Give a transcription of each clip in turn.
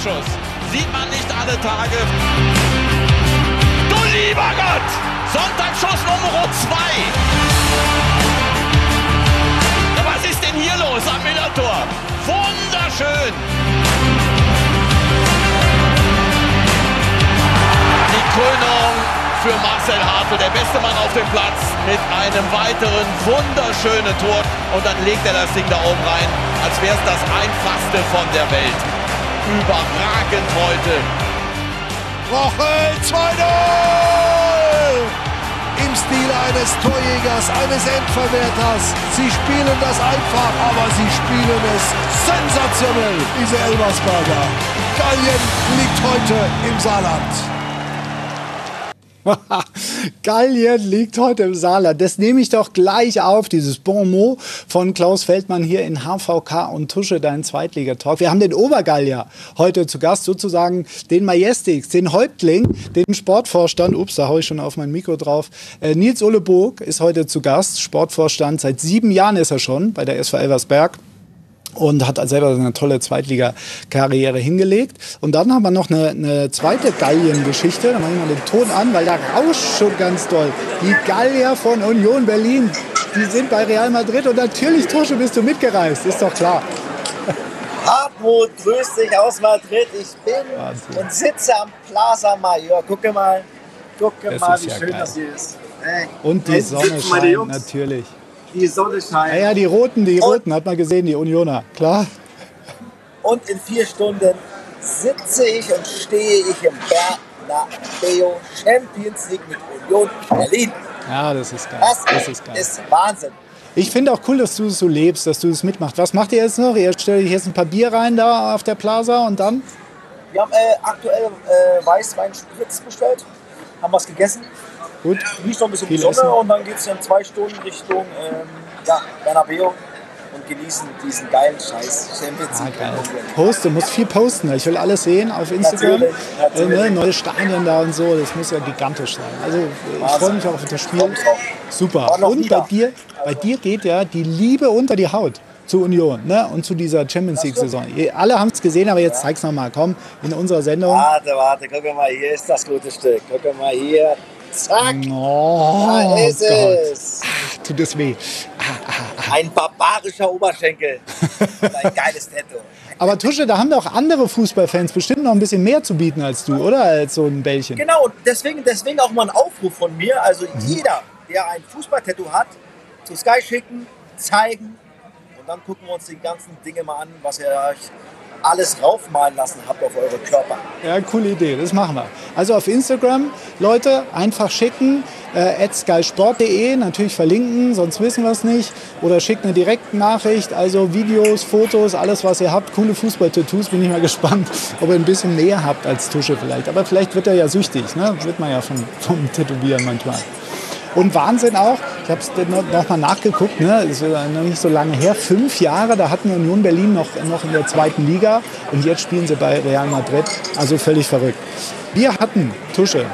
Sonntagsschuss. Sieht man nicht alle Tage. Du lieber Gott! Sonntagsschuss Nummer 2. Was ist denn hier los am Millertor? Wunderschön! Die Krönung für Marcel Hartl, der beste Mann auf dem Platz, mit einem weiteren wunderschönen Tor. Und dann legt er das Ding da oben rein, als wäre es das einfachste von der Welt. Überragend heute. Rochel 2-0! Im Stil eines Torjägers, eines Endverwerters. Sie spielen das einfach, aber sie spielen es sensationell, diese Elversberger. Gallien liegt heute im Saarland. Gallien liegt heute im Saarland. Das nehme ich doch gleich auf, dieses Bon mot von Klaus Feldmann hier in HVK und Tusche, dein Zweitligatalk. Wir haben den Obergallier heute zu Gast, sozusagen den Majestix, den Häuptling, den Sportvorstand, ups, da haue ich schon auf mein Mikro drauf. Äh, Nils Ole Burg ist heute zu Gast, Sportvorstand, seit sieben Jahren ist er schon bei der SV Elversberg und hat selber eine tolle Zweitliga-Karriere hingelegt. Und dann haben wir noch eine, eine zweite Gallien-Geschichte. Da machen wir mal den Ton an, weil da rauscht schon ganz doll. Die Gallier von Union Berlin, die sind bei Real Madrid und natürlich, Tusche, bist du mitgereist, ist doch klar. Hartmut, grüß dich aus Madrid. Ich bin Wahnsinn. und sitze am Plaza Mayor. Gucke mal, gucke das mal, wie ja schön geil. das hier ist. Hey. Und die Sonne scheint natürlich. Die Sonne scheint. Ja, ja, die Roten, die Roten, hat man gesehen, die Unioner, klar. Und in vier Stunden sitze ich und stehe ich im Bernabeu Champions League mit Union Berlin. Ja, das ist geil. Das, das ist, geil. ist Wahnsinn. Ich finde auch cool, dass du es so lebst, dass du es mitmachst. Was macht ihr jetzt noch? Ihr stellt jetzt ein paar Bier rein da auf der Plaza und dann? Wir haben äh, aktuell äh, Weißwein Spritz bestellt, haben was gegessen Gut. Genießt noch ein bisschen Viel die Sonne essen. und dann geht es in zwei Stunden Richtung ähm, ja, Bernabeu und genießen diesen geilen Scheiß Champions ah, geil. Poste, muss viel posten. Ich will alles sehen auf Instagram. Natürlich, natürlich. Äh, ne, neue Stadien da und so, das muss ja gigantisch sein. Also ich freue mich auch auf das Spiel. Super. Und bei dir, bei dir geht ja die Liebe unter die Haut zur Union ne? und zu dieser Champions League-Saison. Alle haben es gesehen, aber jetzt ja. zeig's nochmal. Komm, in unserer Sendung. Warte, warte, guck mal, hier ist das gute Stück. Guck mal hier. Zack. Oh, da ist Gott. es. Ah, tut es weh. Ah, ah, ah. Ein barbarischer Oberschenkel. ein geiles Tattoo. Aber Tusche, da haben doch andere Fußballfans bestimmt noch ein bisschen mehr zu bieten als du, oder? Als so ein Bällchen. Genau, deswegen, deswegen auch mal ein Aufruf von mir. Also mhm. jeder, der ein Fußballtattoo hat, zu Sky schicken, zeigen und dann gucken wir uns die ganzen Dinge mal an, was ihr euch alles raufmalen lassen habt auf eure Körper. Ja, coole Idee, das machen wir. Also auf Instagram, Leute, einfach schicken, äh, skysport.de, natürlich verlinken, sonst wissen wir es nicht. Oder schickt eine direkte Nachricht, also Videos, Fotos, alles was ihr habt, coole Fußball-Tattoos, bin ich mal gespannt, ob ihr ein bisschen mehr habt als Tusche vielleicht. Aber vielleicht wird er ja süchtig, ne? wird man ja vom, vom Tätowieren manchmal. Und Wahnsinn auch, ich habe es noch mal nachgeguckt, ne? das ist noch nicht so lange her, fünf Jahre, da hatten Union Berlin noch, noch in der zweiten Liga und jetzt spielen sie bei Real Madrid. Also völlig verrückt. Wir hatten, Tusche,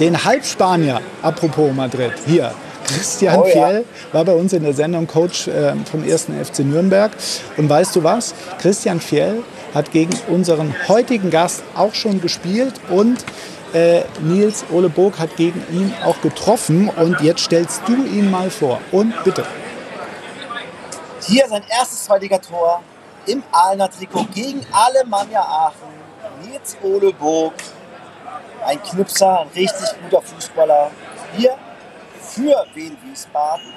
den Halbspanier, apropos Madrid, hier. Christian oh, ja. Fjell war bei uns in der Sendung Coach äh, vom 1. FC Nürnberg. Und weißt du was? Christian Fjell hat gegen unseren heutigen Gast auch schon gespielt und äh, Nils Ole Burg hat gegen ihn auch getroffen und jetzt stellst du ihn mal vor. Und bitte. Hier sein erstes Zweitligator im Aalener Trikot gegen Alemannia Aachen. Nils Ole Burg, ein Knipser, ein richtig guter Fußballer. Hier für Wien Wiesbaden.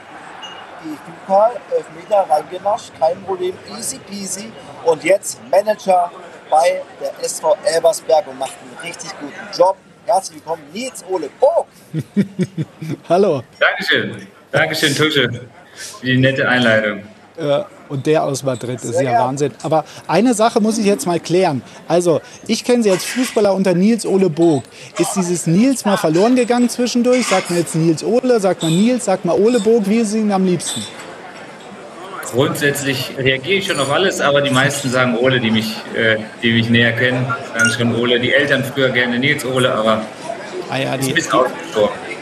DFB-Pokal, Elfmeter reingenascht, kein Problem, easy peasy. Und jetzt Manager bei der SV Elbersberg und macht einen richtig guten Job. Herzlich willkommen, Nils Ole Burg. Hallo. Dankeschön. Dankeschön, Tusche, für die nette Einleitung. Ja, und der aus Madrid ist ja Wahnsinn. Aber eine Sache muss ich jetzt mal klären. Also, ich kenne Sie als Fußballer unter Nils Ole Burg. Ist dieses Nils mal verloren gegangen zwischendurch? Sagt man jetzt Nils Ole, sagt man Nils, sagt man Ole Burg, wie ist es Ihnen am liebsten? Grundsätzlich reagiere ich schon auf alles, aber die meisten sagen Ole, die mich, äh, die mich näher kennen, sagen schon Ole. Die Eltern früher gerne Nils Ole, aber ah ja, die, ist ein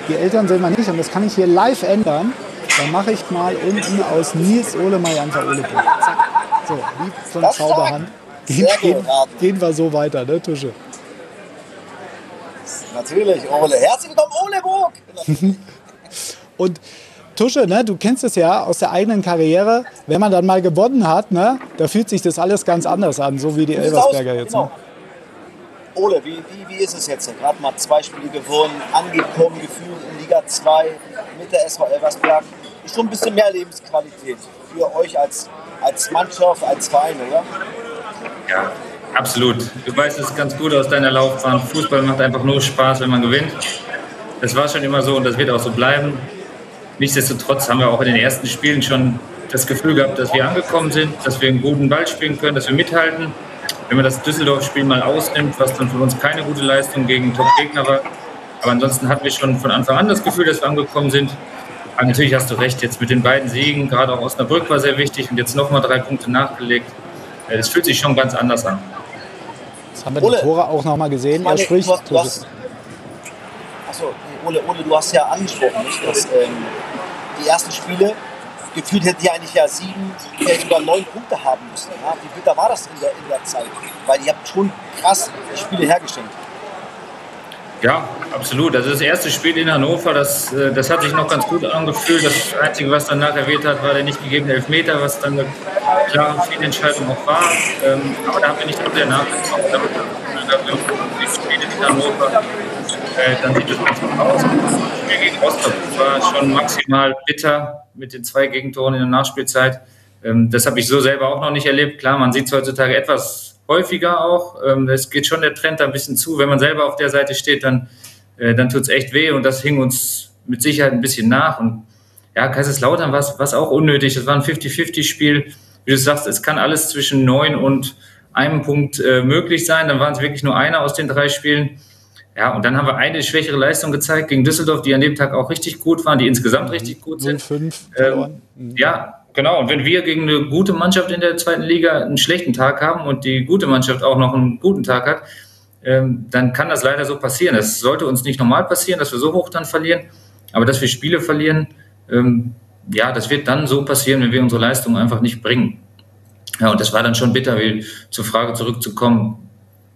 Die Eltern sehen wir nicht und das kann ich hier live ändern. Dann mache ich mal unten aus Nils Ole mal einfach Ole Zack. So, wie von Zauberhand. Gehen, gehen, gehen wir so weiter, ne, Tusche? Natürlich, Ole. Herzlich willkommen, Ole Burg. Und Tusche, ne, du kennst es ja aus der eigenen Karriere, wenn man dann mal gewonnen hat, ne, da fühlt sich das alles ganz anders an, so wie die Elversberger jetzt. Genau. Ne? Ole, wie, wie, wie ist es jetzt? Gerade mal zwei Spiele gewonnen, angekommen, gefühlt in Liga 2 mit der SV Elversberg. Ist schon ein bisschen mehr Lebensqualität für euch als, als Mannschaft, als Verein, oder? Ja, absolut. Du weißt es ganz gut aus deiner Laufbahn. Fußball macht einfach nur Spaß, wenn man gewinnt. Das war schon immer so und das wird auch so bleiben. Nichtsdestotrotz haben wir auch in den ersten Spielen schon das Gefühl gehabt, dass wir angekommen sind, dass wir einen guten Ball spielen können, dass wir mithalten. Wenn man das Düsseldorf-Spiel mal ausnimmt, was dann für uns keine gute Leistung gegen Top-Gegner war. Aber ansonsten hatten wir schon von Anfang an das Gefühl, dass wir angekommen sind. Aber natürlich hast du recht, jetzt mit den beiden Siegen, gerade auch Osnabrück war sehr wichtig und jetzt nochmal drei Punkte nachgelegt. Das fühlt sich schon ganz anders an. Das haben wir Ole, die Tore auch noch mal gesehen. er spricht. Achso, Ole, Ole, du hast ja angesprochen, nicht, dass ähm, die ersten Spiele gefühlt hätten die eigentlich ja sieben, vielleicht sogar neun Punkte haben müssen. Ja? Wie bitter war das in der, in der Zeit? Weil ihr habt schon krass Spiele hergestellt. Ja, absolut. Also das erste Spiel in Hannover, das, äh, das hat sich noch ganz gut angefühlt. Das Einzige, was dann nachher erwähnt hat, war der nicht gegebene Elfmeter, was dann eine klare Fehlentscheidung auch war. Ähm, aber da haben wir nicht sehr nachgedacht. Da haben wir die Spiele in Hannover, äh, dann sieht es ganz gut aus. Das Spiel gegen Rostock war schon maximal bitter mit den zwei Gegentoren in der Nachspielzeit. Ähm, das habe ich so selber auch noch nicht erlebt. Klar, man sieht es heutzutage etwas häufiger auch. Ähm, Es geht schon der Trend da ein bisschen zu. Wenn man selber auf der Seite steht, dann, äh, dann tut es echt weh und das hing uns mit Sicherheit ein bisschen nach. Und ja, Kaiserslautern war es auch unnötig. Das war ein 50-50-Spiel. Wie du sagst, es kann alles zwischen neun und einem Punkt äh, möglich sein. Dann waren es wirklich nur einer aus den drei Spielen. Ja, und dann haben wir eine schwächere Leistung gezeigt gegen Düsseldorf, die an dem Tag auch richtig gut waren, die insgesamt richtig gut sind. 0-5 verloren. Ähm, ja, genau. Und wenn wir gegen eine gute Mannschaft in der zweiten Liga einen schlechten Tag haben und die gute Mannschaft auch noch einen guten Tag hat, ähm, dann kann das leider so passieren. Das sollte uns nicht normal passieren, dass wir so hoch dann verlieren, aber dass wir Spiele verlieren, ähm, ja, das wird dann so passieren, wenn wir unsere Leistung einfach nicht bringen. Ja, und das war dann schon bitter, wie zur Frage zurückzukommen.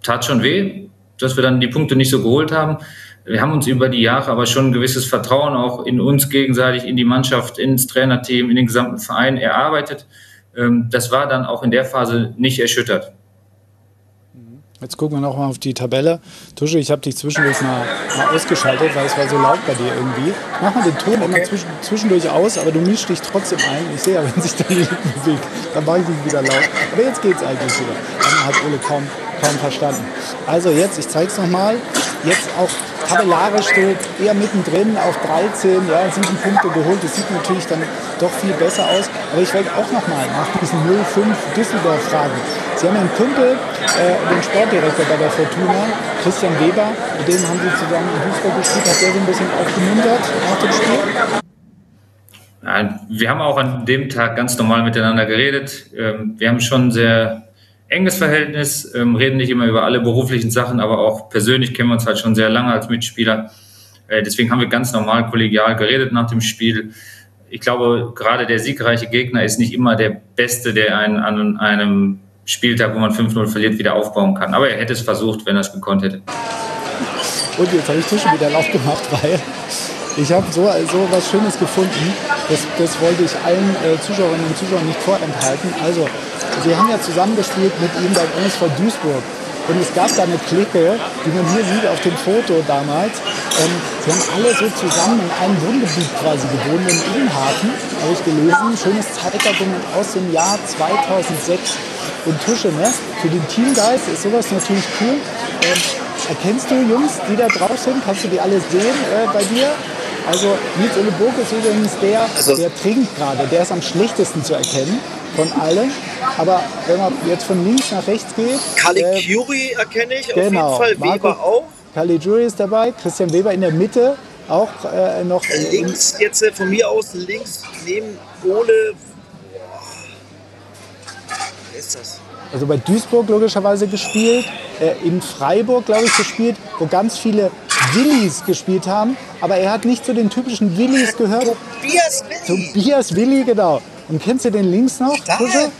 Tat schon weh, dass wir dann die Punkte nicht so geholt haben. Wir haben uns über die Jahre aber schon ein gewisses Vertrauen auch in uns gegenseitig, in die Mannschaft, ins Trainerteam, in den gesamten Verein erarbeitet. Ähm, Das war dann auch in der Phase nicht erschüttert. Jetzt gucken wir noch mal auf die Tabelle. Tusche, ich habe dich zwischendurch mal, mal ausgeschaltet, weil es war so laut bei dir irgendwie. Mach mal den Ton immer zwischen, zwischendurch aus, aber du mischst dich trotzdem ein. Ich sehe ja, wenn sich deine Lippen bewegt, dann mache ich dich wieder laut. Aber jetzt geht's eigentlich wieder. Dann hat Ole kaum, kaum verstanden. Also jetzt, ich zeige es nochmal. Jetzt auch tabellarisch so eher mittendrin auf 13, ja, sieben Punkte geholt. Das sieht natürlich dann doch viel besser aus. Aber ich wollte auch nochmal nach diesem 0-5 Düsseldorf fragen. Sie haben einen Kumpel, äh, den Sportdirektor bei der Fortuna, Christian Weber, mit dem haben Sie zusammen in Fußball gespielt. Hat der so ein bisschen aufgemuntert nach dem Spiel? Nein, wir haben auch an dem Tag ganz normal miteinander geredet. Ähm, Wir haben schon sehr enges Verhältnis, ähm, reden nicht immer über alle beruflichen Sachen, aber auch persönlich kennen wir uns halt schon sehr lange als Mitspieler. Äh, Deswegen haben wir ganz normal kollegial geredet nach dem Spiel. Ich glaube, gerade der siegreiche Gegner ist nicht immer der Beste, der einen an einem Spieltag, wo man 5-0 verliert, wieder aufbauen kann. Aber er hätte es versucht, wenn er es gekonnt hätte. Und jetzt habe ich Tische wieder laut gemacht, weil ich habe so, so was Schönes gefunden. Das, das wollte ich allen äh, Zuschauerinnen und Zuschauern nicht vorenthalten. Also, Sie haben ja zusammengespielt mit ihm beim MSV Duisburg. Und es gab da eine Clique, die man hier sieht auf dem Foto damals. Ähm, sie haben alle so zusammen in einem Wohngebiet quasi gewohnt, in Innenhafen, habe ich gelesen. Schönes Zeitdokument aus dem Jahr 2006. Und Tusche, ne? Für den Teamgeist ist sowas natürlich cool. Ähm, erkennst du Jungs, die da drauf sind? Kannst du die alle sehen äh, bei dir? Also Nils Ole Burg ist übrigens der, Also- der trinkt gerade. Der ist am schlechtesten zu erkennen von allen. Aber wenn man jetzt von links nach rechts geht, Kali äh, erkenne ich genau, auf jeden Fall, Marco- Weber auch. Caligiuri ist dabei, Christian Weber in der Mitte, auch äh, noch in, Links, jetzt äh, von mir aus links neben Ole. Wer ist das? also bei Duisburg logischerweise gespielt, äh, in Freiburg, glaube ich, gespielt, wo ganz viele Willis gespielt haben. Aber er hat nicht zu den typischen Willis gehört. Tobias Willi. Tobias Willi, genau. Und kennst du den links noch? Stark. Tusche?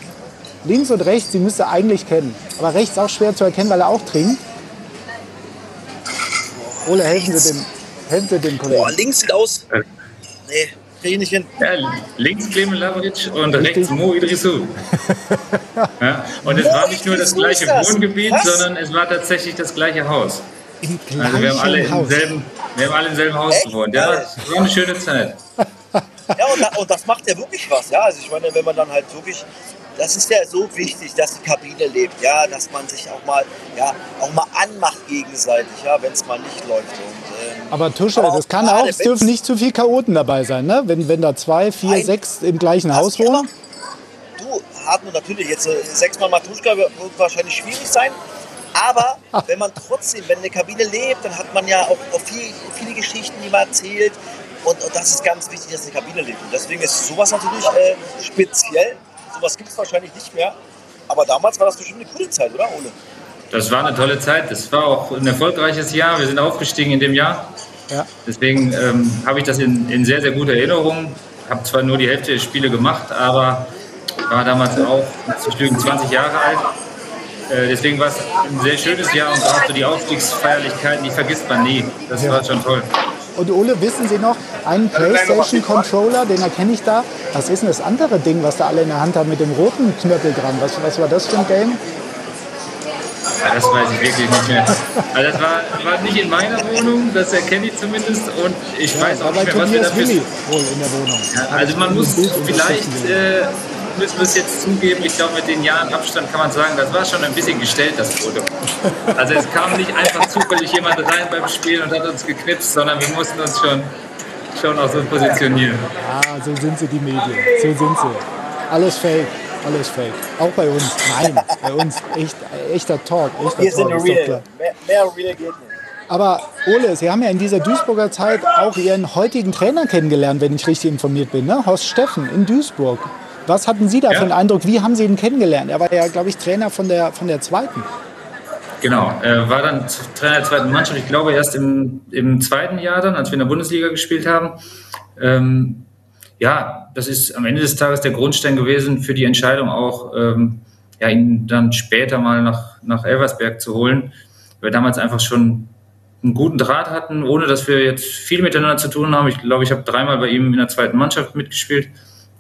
Links und rechts, die müsste eigentlich kennen. Aber rechts auch schwer zu erkennen, weil er auch trinkt. Ole, helfen Sie dem, helfen Sie dem Kollegen. Boah, links sieht aus. Nee, krieg ich nicht hin. Ja, links Clemen Lavric und Richtig. rechts Mo Idrissou. ja, und es Mo war nicht nur das gleiche? Wohngebiet, Was? sondern es war tatsächlich das gleiche Haus. Im Also wir haben alle gleichen im Haus. selben, wir haben alle im selben Haus Echt? gewohnt. Ja, das war eine schöne Zeit. Und, und das macht ja wirklich was. Ja, also ich meine, wenn man dann halt wirklich, das ist ja so wichtig, dass die Kabine lebt. Ja, dass man sich auch mal, ja, auch mal anmacht gegenseitig, ja, wenn es mal nicht läuft. Und, ähm, Aber Tuschel, aber das kann auch, es dürfen nicht zu viel Chaoten dabei sein, ne? Wenn, wenn da zwei, vier, Nein. sechs im gleichen Haus wohnen. Du, Hartmut, natürlich, jetzt äh, sechsmal Matuschka wird wird wahrscheinlich schwierig sein. Aber wenn man trotzdem, wenn eine Kabine lebt, dann hat man ja auch, auch viel, viele Geschichten, die man erzählt. Und, und das ist ganz wichtig, dass eine Kabine lebt. Und deswegen ist sowas natürlich äh, speziell. Sowas gibt es wahrscheinlich nicht mehr. Aber damals war das bestimmt eine coole Zeit, oder, Ole? Das war eine tolle Zeit. Das war auch ein erfolgreiches Jahr. Wir sind aufgestiegen in dem Jahr. Ja. Deswegen ähm, habe ich das in, in sehr, sehr guter Erinnerung. Habe zwar nur die Hälfte der Spiele gemacht, aber war damals auch Stücken 20 Jahre alt. Äh, deswegen war es ein sehr schönes Jahr und auch so die Aufstiegsfeierlichkeiten, die vergisst man nie. Das war schon toll. Und Ole, wissen Sie noch, einen PlayStation-Controller, den erkenne ich da. Was ist denn das andere Ding, was da alle in der Hand haben mit dem roten Knöppel dran? Was, was war das für ein Game? Ja, das weiß ich wirklich nicht mehr. Also das war, war nicht in meiner Wohnung, das erkenne ich zumindest. Und ich weiß war auch bei nicht mehr, was wir Tobias dafür Willi wohl in der Wohnung. Ja, also man muss vielleicht, äh, müssen wir es jetzt zugeben, ich glaube mit den Jahren Abstand kann man sagen, das war schon ein bisschen gestellt, das Foto. Also es kam nicht einfach zufällig jemand rein beim Spielen und hat uns geknipst, sondern wir mussten uns schon, schon auch so positionieren. Ah, so sind sie, die Medien. So sind sie. Alles fake. Alles fake. Auch bei uns. Nein, bei uns echt, echter Talk. Echter Wir sind Talk, real. Mehr, mehr real geht nicht. Aber Ole, Sie haben ja in dieser Duisburger Zeit auch Ihren heutigen Trainer kennengelernt, wenn ich richtig informiert bin, ne? Horst Steffen in Duisburg. Was hatten Sie da Ja. für einen Eindruck? Wie haben Sie ihn kennengelernt? Er war ja, glaube ich, Trainer von der, von der zweiten. Genau, er war dann Trainer der zweiten Mannschaft, ich glaube erst im, im zweiten Jahr dann, als wir in der Bundesliga gespielt haben. Ähm, ja, das ist am Ende des Tages der Grundstein gewesen für die Entscheidung auch, ähm, ja, ihn dann später mal nach, nach Elversberg zu holen. Weil wir damals einfach schon einen guten Draht hatten, ohne dass wir jetzt viel miteinander zu tun haben. Ich glaube, ich habe dreimal bei ihm in der zweiten Mannschaft mitgespielt.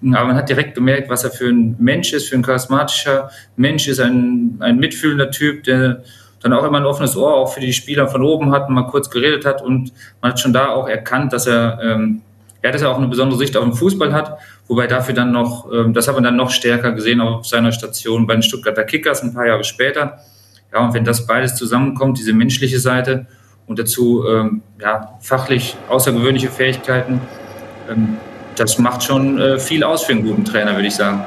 Aber man hat direkt gemerkt, was er für ein Mensch ist, für ein charismatischer Mensch ist, ein, ein mitfühlender Typ, der dann auch immer ein offenes Ohr auch für die Spieler von oben hat und mal kurz geredet hat. Und man hat schon da auch erkannt, dass er, ähm, ja, dass er auch eine besondere Sicht auf den Fußball hat. Wobei dafür dann noch, ähm, das hat man dann noch stärker gesehen auf seiner Station bei den Stuttgarter Kickers ein paar Jahre später. Ja, und wenn das beides zusammenkommt, diese menschliche Seite und dazu ähm, ja, fachlich außergewöhnliche Fähigkeiten, ähm, das macht schon äh, viel aus für einen guten Trainer, würde ich sagen.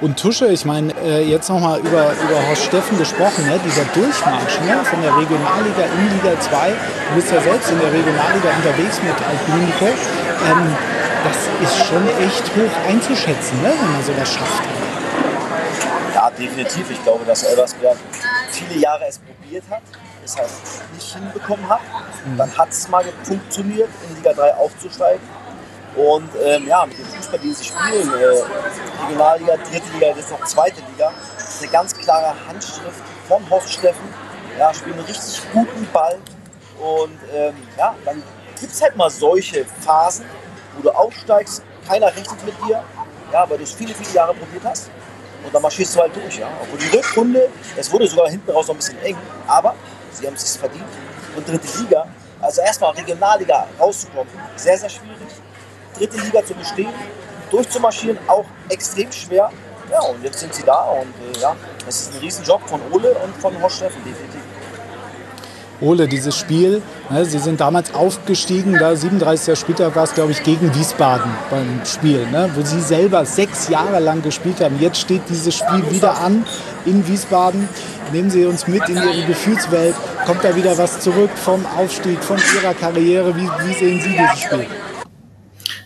Und Tusche, ich meine, äh, jetzt nochmal über, über Horst Steffen gesprochen, ne? dieser Durchmarsch ne? von der Regionalliga in Liga 2. Du bist ja selbst in der Regionalliga unterwegs mit Alpiniko. Ähm, das ist schon echt hoch einzuschätzen, ne? wenn man sowas schafft. Ja, definitiv. Ich glaube, dass Elversberg viele Jahre es probiert hat, es halt nicht hinbekommen hat. Dann hat es mal funktioniert, in Liga 3 aufzusteigen. Und ähm, ja, mit dem Fußball, den sie spielen, äh, Regionalliga, dritte Liga, jetzt noch zweite Liga, ist eine ganz klare Handschrift von Horst Steffen. Ja, spielen einen richtig guten Ball. Und ähm, ja, dann gibt es halt mal solche Phasen, wo du aufsteigst, keiner rechnet mit dir, ja, weil du es viele, viele Jahre probiert hast. Und dann marschierst du halt durch. Ja. Obwohl die Rückrunde, es wurde sogar hinten raus noch ein bisschen eng, aber sie haben es sich verdient. Und dritte Liga, also erstmal Regionalliga rauszukommen, sehr, sehr schwierig. Dritte Liga zu bestehen, durchzumarschieren, auch extrem schwer. Ja, und jetzt sind sie da und äh, ja, das ist ein Riesenjob von Ole und von Horst Steffen, definitiv. Ole, dieses Spiel, ne, Sie sind damals aufgestiegen, da 37. Spieltag war es, glaube ich, gegen Wiesbaden beim Spiel, ne, wo Sie selber sechs Jahre lang gespielt haben. Jetzt steht dieses Spiel wieder an in Wiesbaden. Nehmen Sie uns mit in Ihre Gefühlswelt. Kommt da wieder was zurück vom Aufstieg, von Ihrer Karriere? Wie, wie sehen Sie dieses Spiel?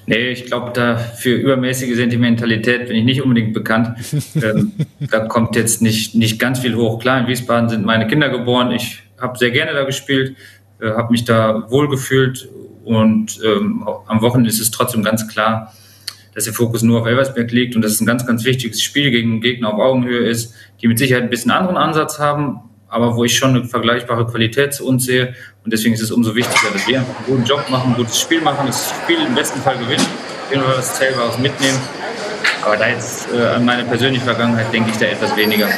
Nee, ich glaube, da für übermäßige Sentimentalität bin ich nicht unbedingt bekannt. ähm, da kommt jetzt nicht, nicht ganz viel hoch. Klar, in Wiesbaden sind meine Kinder geboren. Ich habe sehr gerne da gespielt, äh, habe mich da wohlgefühlt und ähm, am Wochenende ist es trotzdem ganz klar, dass der Fokus nur auf Elversberg liegt und dass es ein ganz, ganz wichtiges Spiel gegen einen Gegner auf Augenhöhe ist, die mit Sicherheit ein bisschen anderen Ansatz haben, aber wo ich schon eine vergleichbare Qualität zu uns sehe. Und deswegen ist es umso wichtiger, dass wir einfach einen guten Job machen, ein gutes Spiel machen, das Spiel im besten Fall gewinnen, wenn wir das Zählbares mitnehmen. Aber da jetzt äh, an meine persönliche Vergangenheit denke ich da etwas weniger.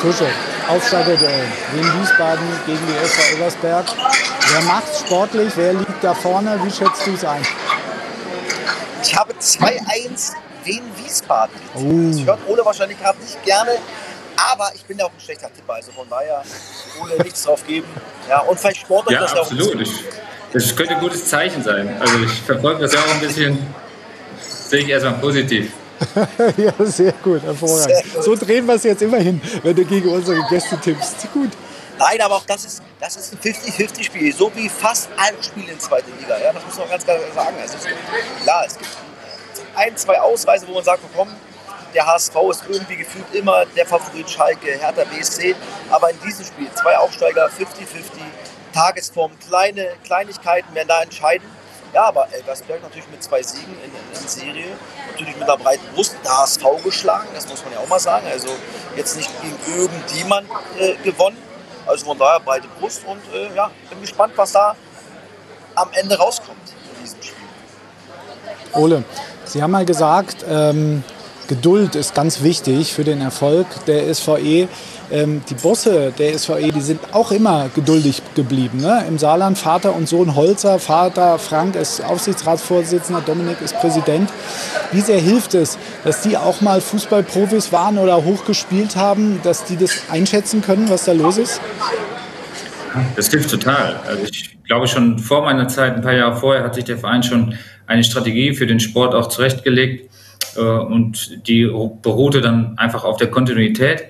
Tusche, Aufsteigerduell. Wien Wiesbaden gegen die SV Elversberg. Wer macht's sportlich? Wer liegt da vorne? Wie schätzt du es ein? Ich habe 2-1 Wien Wiesbaden. Oh. Das hört Ole wahrscheinlich gerade nicht gerne. Aber ich bin ja auch ein schlechter Tipper, also von daher Ole nichts drauf geben. Ja, und vielleicht sportlich Ja, das ja auch. absolut. Das könnte ein gutes Zeichen sein. Also ich verfolge das ja auch ein bisschen, sehe ich erstmal positiv. ja, sehr gut, hervorragend. Sehr gut. So drehen wir es jetzt immer hin, wenn du gegen unsere Gäste tippst. Gut. Nein, aber auch das ist, das ist ein 50-50-Spiel, so wie fast alle Spiele in zweiter Liga. Ja, das muss man ganz klar sagen. Also es gibt, klar, es gibt ein, zwei Ausweise, wo man sagt, komm, der HSV ist irgendwie gefühlt immer der Favorit Schalke, Hertha BSC. Aber in diesem Spiel, zwei Aufsteiger, 50-50, Tagesform, kleine Kleinigkeiten werden da entscheiden. Ja, aber Elversberg natürlich mit zwei Siegen in, in, Serie, natürlich mit einer breiten Brust, der HSV geschlagen, das muss man ja auch mal sagen. Also jetzt nicht gegen irgendjemand äh, gewonnen. Also von daher breite Brust und äh, ja, bin gespannt, was da am Ende rauskommt in diesem Spiel. Ole, Sie haben mal gesagt, ähm, Geduld ist ganz wichtig für den Erfolg der SVE. Ähm, die Bosse der SVE, die sind auch immer geduldig geblieben. Ne? Im Saarland Vater und Sohn Holzer, Vater Frank ist Aufsichtsratsvorsitzender, Dominik ist Präsident. Wie sehr hilft es, dass die auch mal Fußballprofis waren oder hochgespielt haben, dass die das einschätzen können, was da los ist? Das hilft total. Also ich glaube schon vor meiner Zeit, ein paar Jahre vorher, hat sich der Verein schon eine Strategie für den Sport auch zurechtgelegt äh, und die beruhte dann einfach auf der Kontinuität.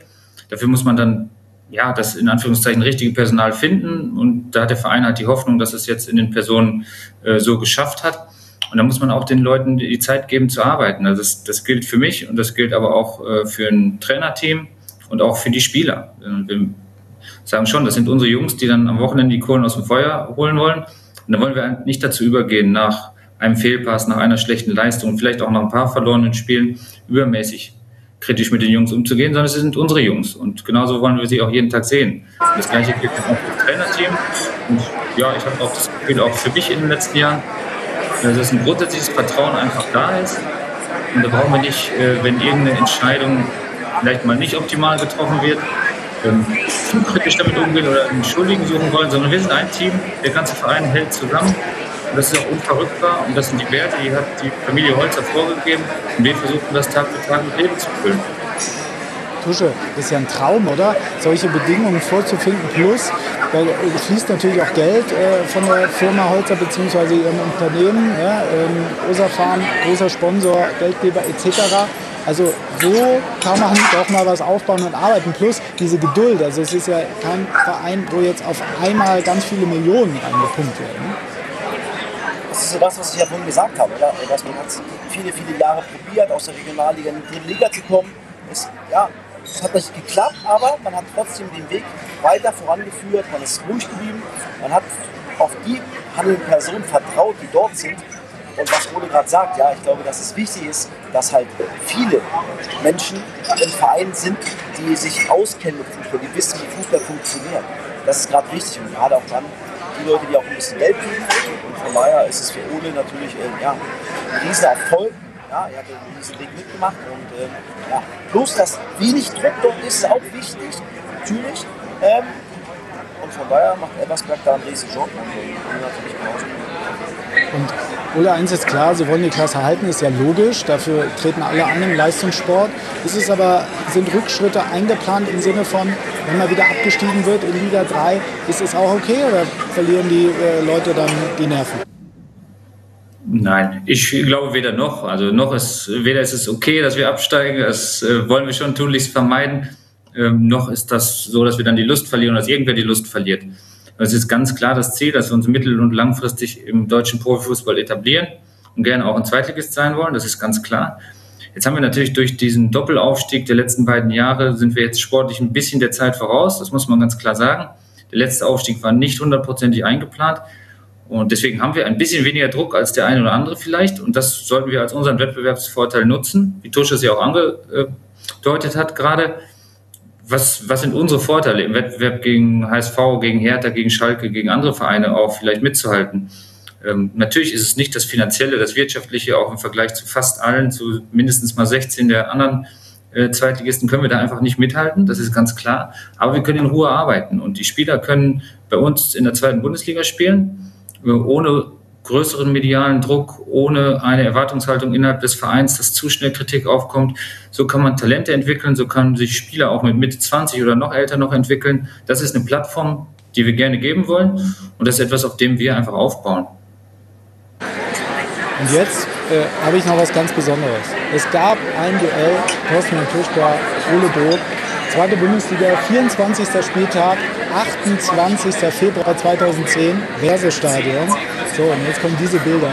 Dafür muss man dann ja das in Anführungszeichen richtige Personal finden und da hat der Verein halt die Hoffnung, dass es jetzt in den Personen äh, so geschafft hat. Und da muss man auch den Leuten die Zeit geben zu arbeiten. Also das, das gilt für mich und das gilt aber auch äh, für ein Trainerteam und auch für die Spieler. Wir sagen schon, das sind unsere Jungs, die dann am Wochenende die Kohlen aus dem Feuer holen wollen. Und dann wollen wir nicht dazu übergehen, nach einem Fehlpass, nach einer schlechten Leistung, vielleicht auch nach ein paar verlorenen Spielen, übermäßig kritisch mit den Jungs umzugehen, sondern sie sind unsere Jungs. Und genauso wollen wir sie auch jeden Tag sehen. Das Gleiche gilt auch für das Trainerteam. Und ja, ich habe auch das Gefühl, auch für mich in den letzten Jahren, dass ein grundsätzliches Vertrauen einfach da ist. Und da brauchen wir nicht, äh, wenn irgendeine Entscheidung vielleicht mal nicht optimal getroffen wird, ähm, zu kritisch damit umgehen oder einen Schuldigen suchen wollen, sondern wir sind ein Team, der ganze Verein hält zusammen. Und das ist auch unverrückbar und das sind die Werte, die hat die Familie Holzer vorgegeben und wir versuchen das Tag für Tag mit Leben zu füllen. Tusche, ist ja ein Traum, oder? Solche Bedingungen vorzufinden. Plus, da fließt natürlich auch Geld äh, von der Firma Holzer bzw. ihrem Unternehmen. Ja, ähm, Osafan, großer Sponsor, Geldgeber etc. Also so kann man doch mal was aufbauen und arbeiten. Plus diese Geduld. Also es ist ja kein Verein, wo jetzt auf einmal ganz viele Millionen reingepumpt werden. Ne? Das ja was ich ja vorhin gesagt habe, oder? dass man hat viele, viele Jahre probiert, aus der Regionalliga in die Liga zu kommen. Es, ja, es hat nicht geklappt, aber man hat trotzdem den Weg weiter vorangeführt, man ist ruhig geblieben, man hat auf die handelnden Personen vertraut, die dort sind. Und was Ole gerade sagt, ja, ich glaube, dass es wichtig ist, dass halt viele Menschen im Verein sind, die sich auskennen mit Fußball, die wissen, wie Fußball funktioniert. Das ist gerade wichtig und gerade auch dann die Leute, die auch ein bisschen Geld kriegen. Und von daher ist es für Ole natürlich äh, ja, ein riesen Erfolg. Ja, er hat diesen Weg mitgemacht und äh, ja, bloß, dass wenig Druck dort ist, ist auch wichtig, natürlich. Ähm, von daher macht Elversberg da einen riesen Job und Ole, eins ist klar, sie wollen die Klasse halten, ist ja logisch. Dafür treten alle an im Leistungssport. Ist es aber, sind Rückschritte eingeplant im Sinne von, wenn mal wieder abgestiegen wird in Liga 3, ist es auch okay oder verlieren die äh, Leute dann die Nerven? Nein, ich glaube weder noch. Also noch ist weder ist es okay, dass wir absteigen, das äh, wollen wir schon tunlichst vermeiden. Ähm, noch ist das so, dass wir dann die Lust verlieren dass irgendwer die Lust verliert. Es ist ganz klar das Ziel, dass wir uns mittel- und langfristig im deutschen Profifußball etablieren und gerne auch ein Zweitligist sein wollen. Das ist ganz klar. Jetzt haben wir natürlich durch diesen Doppelaufstieg der letzten beiden Jahre sind wir jetzt sportlich ein bisschen der Zeit voraus. Das muss man ganz klar sagen. Der letzte Aufstieg war nicht hundertprozentig eingeplant. Und deswegen haben wir ein bisschen weniger Druck als der eine oder andere vielleicht. Und das sollten wir als unseren Wettbewerbsvorteil nutzen, wie Tusche es ja auch angedeutet hat gerade. Was, was sind unsere Vorteile im Wettbewerb gegen HSV, gegen Hertha, gegen Schalke, gegen andere Vereine auch vielleicht mitzuhalten? Ähm, natürlich ist es nicht das Finanzielle, das Wirtschaftliche, auch im Vergleich zu fast allen, zu mindestens mal 16 der anderen äh, Zweitligisten können wir da einfach nicht mithalten, das ist ganz klar. Aber wir können in Ruhe arbeiten und die Spieler können bei uns in der zweiten Bundesliga spielen ohne größeren medialen Druck, ohne eine Erwartungshaltung innerhalb des Vereins, dass zu schnell Kritik aufkommt. So kann man Talente entwickeln, so können sich Spieler auch mit Mitte 20 oder noch älter noch entwickeln. Das ist eine Plattform, die wir gerne geben wollen und das ist etwas, auf dem wir einfach aufbauen. Und jetzt äh, habe ich noch was ganz Besonderes. Es gab ein Duell, Thorsten Tuschka, Ole Burg, zweite Bundesliga, 24. Spieltag, 28. Februar 2010, Versestadion. So, und jetzt kommen diese Bilder.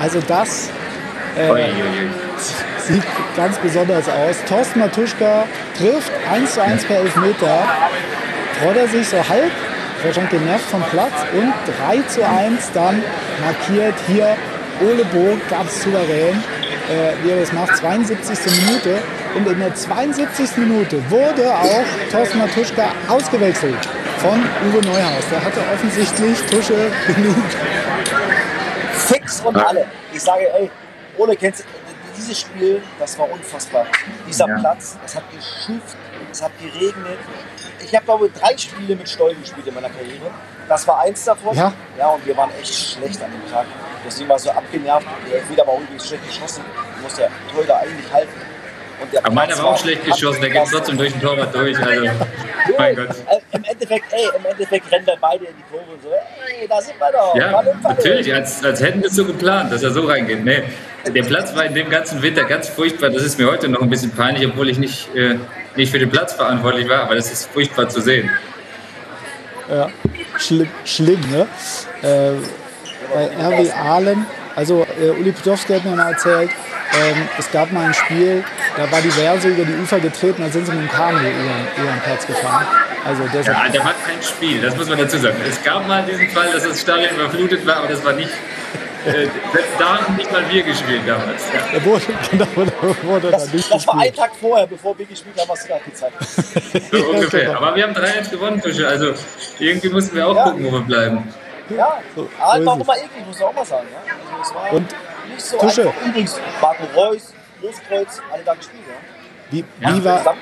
Also das äh, sieht ganz besonders aus. Thorsten Matuschka trifft 1 zu 1 per Elfmeter. Freut er sich so halb, wahrscheinlich genervt vom Platz und 3 zu 1 dann markiert hier Ole Burg ganz souverän, äh, wie er das macht, 72. Minute. Und in der 72. Minute wurde auch Thorsten Matuschka ausgewechselt von Uwe Neuhaus. Der hatte offensichtlich Tusche genug. Fix und alle. Ich sage, ey, ohne kennst dieses Spiel, das war unfassbar. Dieser ja. Platz, es hat geschifft, es hat geregnet. Ich habe, glaube ich, drei Spiele mit Stollen gespielt in meiner Karriere. Das war eins davon. Ja. ja, und wir waren echt schlecht an dem Tag. Deswegen war ich so abgenervt. Der Elfmeter war übrigens schlecht geschossen. Du musst ja toll da eigentlich halten. Aber meiner war auch schlecht geschossen, der geht trotzdem durch den Torwart durch. Also, mein Gott. Im Endeffekt, ey, im Endeffekt rennen wir beide in die Kurve und so, ey, da sind wir doch. Ja, natürlich, als, als hätten wir es so geplant, dass er so reingeht. Nee, der Platz war in dem ganzen Winter ganz furchtbar. Das ist mir heute noch ein bisschen peinlich, obwohl ich nicht, äh, nicht für den Platz verantwortlich war, aber das ist furchtbar zu sehen. Ja, schlimm, schlimm ne? Äh, bei RW Aalen, also äh, Uli Podowski hat mir mal erzählt, ähm, es gab mal ein Spiel, da war die Verse über die Ufer getreten, da sind sie mit dem Kanu über, über den Platz gefahren. Also ja, der war kein Spiel, das muss man dazu sagen. Es gab mal diesen Fall, dass das Stadion überflutet war, aber das war nicht. Äh, da haben nicht mal wir gespielt damals. Ja. Da wurde, genau, da wurde das, nicht das war ein Tag vorher, bevor wir gespielt haben, hast du gerade gezeigt. So ungefähr. Aber wir haben 3-1 gewonnen, Tusche. Also irgendwie mussten wir auch ja. gucken, wo wir bleiben. Ja, so, aber war auch immer eklig, muss ich auch mal sagen. Ja? Also, es war und nicht so Tusche. einfach. Übrigens, Marco Reus, Großkreuz, alle da gespielt, ja? Wie, ja. wie war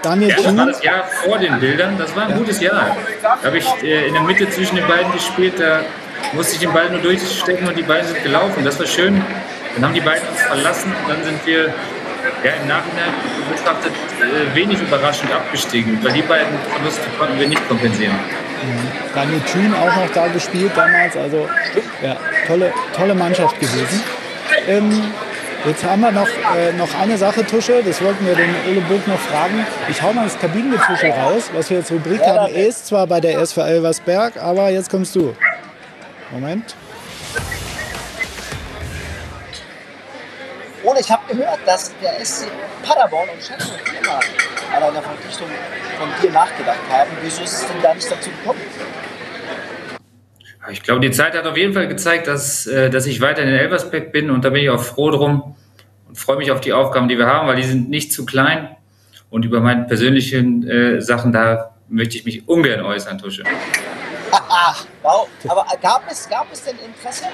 Daniel ja, das war das Jahr vor den Bildern. Das war ein ja. gutes Jahr. Da habe ich äh, in der Mitte zwischen den beiden gespielt. Da musste ich den Ball nur durchstecken und die beiden sind gelaufen. Das war schön. Dann haben die beiden uns verlassen und dann sind wir ja, im Nachhinein betrachtet äh, wenig überraschend abgestiegen, weil die beiden Verluste konnten wir nicht kompensieren. Daniel Thun auch noch da gespielt damals, also ja, tolle, tolle Mannschaft gewesen. Ähm, Jetzt haben wir noch, äh, noch eine Sache, Tusche, das wollten wir den Ole Burg noch fragen. Ich hau mal das Kabinengetusche raus, was wir jetzt Rubrik ja, haben. Ist zwar bei der SV Elversberg, aber jetzt kommst du. Moment. Und ich habe gehört, dass der SC Paderborn und Schalke immer an einer Verpflichtung von dir nachgedacht haben. Wieso ist es denn da nicht dazu gekommen? Ich glaube, die Zeit hat auf jeden Fall gezeigt, dass, äh, dass ich weiter in Elversberg bin und da bin ich auch froh drum und freue mich auf die Aufgaben, die wir haben, weil die sind nicht zu klein. Und über meine persönlichen äh, Sachen, da möchte ich mich ungern äußern, Tusche. wow. Aber gab es, gab es denn Interesse?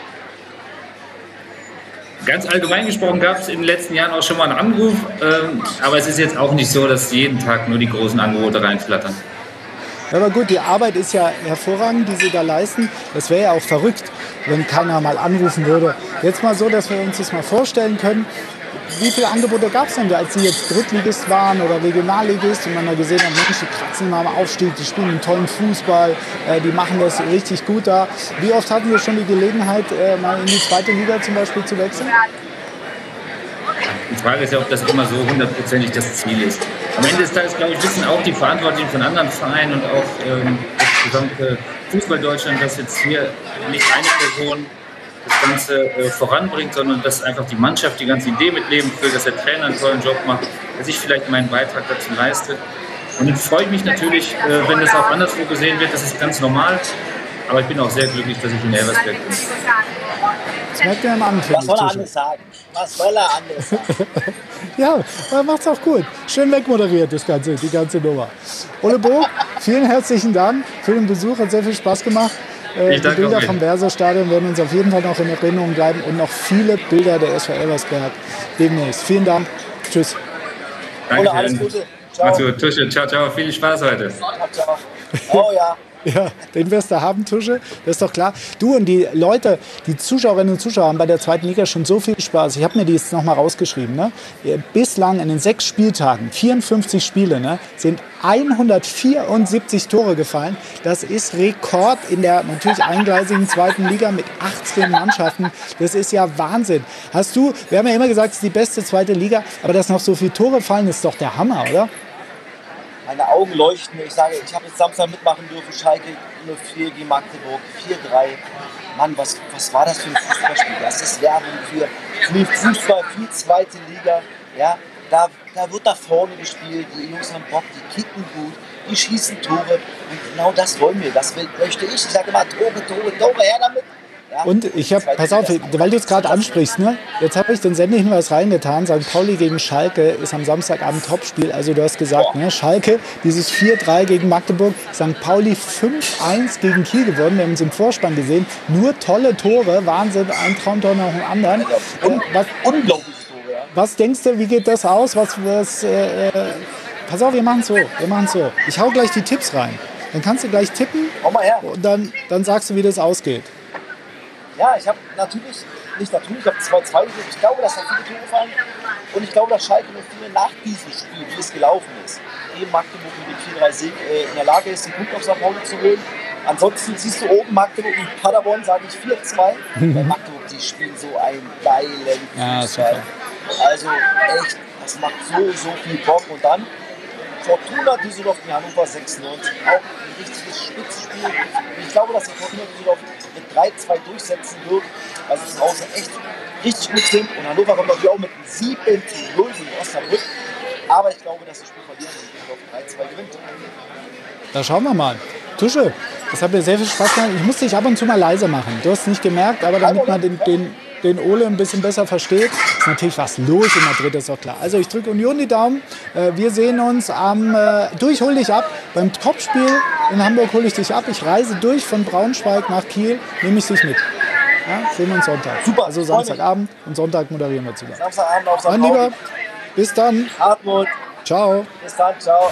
Ganz allgemein gesprochen gab es in den letzten Jahren auch schon mal einen Anruf, ähm, aber es ist jetzt auch nicht so, dass jeden Tag nur die großen Angebote reinflattern. Ja, aber gut, die Arbeit ist ja hervorragend, die Sie da leisten. Das wäre ja auch verrückt, wenn keiner mal anrufen würde. Jetzt mal so, dass wir uns das mal vorstellen können. Wie viele Angebote gab es denn, als Sie jetzt Drittligist waren oder Regionalligist und man da gesehen hat, Mensch, die kratzen mal am Aufstieg, die spielen einen tollen Fußball, äh, die machen das richtig gut da. Wie oft hatten Sie schon die Gelegenheit, äh, mal in die zweite Liga zum Beispiel zu wechseln? Die Frage ist ja, ob das immer so hundertprozentig das Ziel ist. Am Ende des Tages, glaube ich, wissen auch die Verantwortlichen von anderen Vereinen und auch ähm, das gesamte Fußball-Deutschland, dass jetzt hier nicht eine Person das Ganze äh, voranbringt, sondern dass einfach die Mannschaft die ganze Idee mit Leben füllt, dass der Trainer einen tollen Job macht, dass ich vielleicht meinen Beitrag dazu leiste. Und dann freue ich mich natürlich, äh, wenn das auch anderswo gesehen wird, das ist ganz normal. Aber ich bin auch sehr glücklich, dass ich in Elversberg bin. Das merkt ihr am Abend, Was soll er anderes sagen? Was soll er anderes sagen? Ja, er macht's auch gut. Schön wegmoderiert, das Ganze, die ganze Nummer. Ole Bo, vielen herzlichen Dank für den Besuch, hat sehr viel Spaß gemacht. Äh, die Bilder vom Versa-Stadion werden uns auf jeden Fall noch in Erinnerung bleiben und noch viele Bilder der SV Elversberg demnächst. Vielen Dank. Tschüss. Danke. alles Gute. Ciao. Mach's gut. Tusche, ciao, ciao. Viel Spaß heute. Ciao. Oh ja. Ja, den wirst du haben, Tusche. Das ist doch klar. Du und die Leute, die Zuschauerinnen und Zuschauer haben bei der zweiten Liga schon so viel Spaß. Ich habe mir die jetzt nochmal rausgeschrieben. Ne? Bislang in den sechs Spieltagen, 54 Spiele, ne, sind 174 Tore gefallen. Das ist Rekord in der natürlich eingleisigen zweiten Liga mit 18 Mannschaften. Das ist ja Wahnsinn. Hast du, wir haben ja immer gesagt, es ist die beste zweite Liga, aber dass noch so viele Tore fallen, ist doch der Hammer, oder? Meine Augen leuchten. Ich sage, ich habe jetzt Samstag mitmachen dürfen. Schalke 04 gegen Magdeburg 4-3. Mann, was, was war das für ein Fußballspiel? Das ist Werbung für, für Fußball, für die zweite Liga. Ja, da, da wird da vorne gespielt. Die Jungs haben Bock, die kicken gut, die schießen Tore. Und genau das wollen wir. Das will, möchte ich. Ich sage immer Tore, Tore, Tore, her damit. Und ich habe, pass auf, weil du es gerade ansprichst, ne? Jetzt habe ich den Sendehinweis reingetan. St. Pauli gegen Schalke ist am Samstagabend Topspiel. Also du hast gesagt, ne? Schalke, dieses 4-3 gegen Magdeburg, St. Pauli 5-1 gegen Kiel gewonnen. Wir haben uns im Vorspann gesehen. Nur tolle Tore, Wahnsinn, ein Traumtor nach dem anderen. Und was, Unglaubliche Tore, ja. was denkst du, wie geht das aus? Was, was, äh, äh, pass auf, wir machen so, wir machen so. Ich hau gleich die Tipps rein. Dann kannst du gleich tippen Komm mal her. und dann, dann sagst du, wie das ausgeht. Ja, ich habe natürlich, nicht natürlich, ich habe 2-2 Ich glaube, dass da viele Tore fallen. Und ich glaube, dass Schalke 04 nach diesem Spiel, wie es gelaufen ist, eben Magdeburg mit dem 4-3-Sieg äh, in der Lage ist, den Punkt auf St. Pauli zu holen. Ansonsten siehst du oben Magdeburg und Paderborn, sage ich 4-2. Weil Magdeburg, die spielen so einen geilen Ja, Fußball. Also echt, das macht so, so viel Bock. Und dann Fortuna Düsseldorf gegen Hannover 96. Auch ein richtiges Spitzspiel. Und ich glaube, dass die Fortuna Düsseldorf mit 3-2 durchsetzen wird. Also es draußen echt richtig gut sind. Und Hannover kommt natürlich auch mit 7 zu 0 gegen Osnabrück. Aber ich glaube, dass das Spiel verlieren und Düsseldorf 3-2 gewinnt. Da schauen wir mal. Tusche, das hat mir sehr viel Spaß gemacht. Ich musste dich ab und zu mal leise machen. Du hast es nicht gemerkt, aber damit man den, den, den Ole ein bisschen besser versteht, ist natürlich was los in Madrid, ist doch klar. Also ich drücke Union die Daumen. Äh, Wir sehen uns am äh, durch, hol dich ab. Beim Topspiel in Hamburg hole ich dich ab. Ich reise durch von Braunschweig nach Kiel, nehme ich dich mit. Ja, sehen wir uns Sonntag. Super, Also. Samstagabend und Sonntag moderieren wir zusammen. Samstagabend auf St. Mein Lieber, bis dann. Hartmut, Ciao. bis dann, ciao.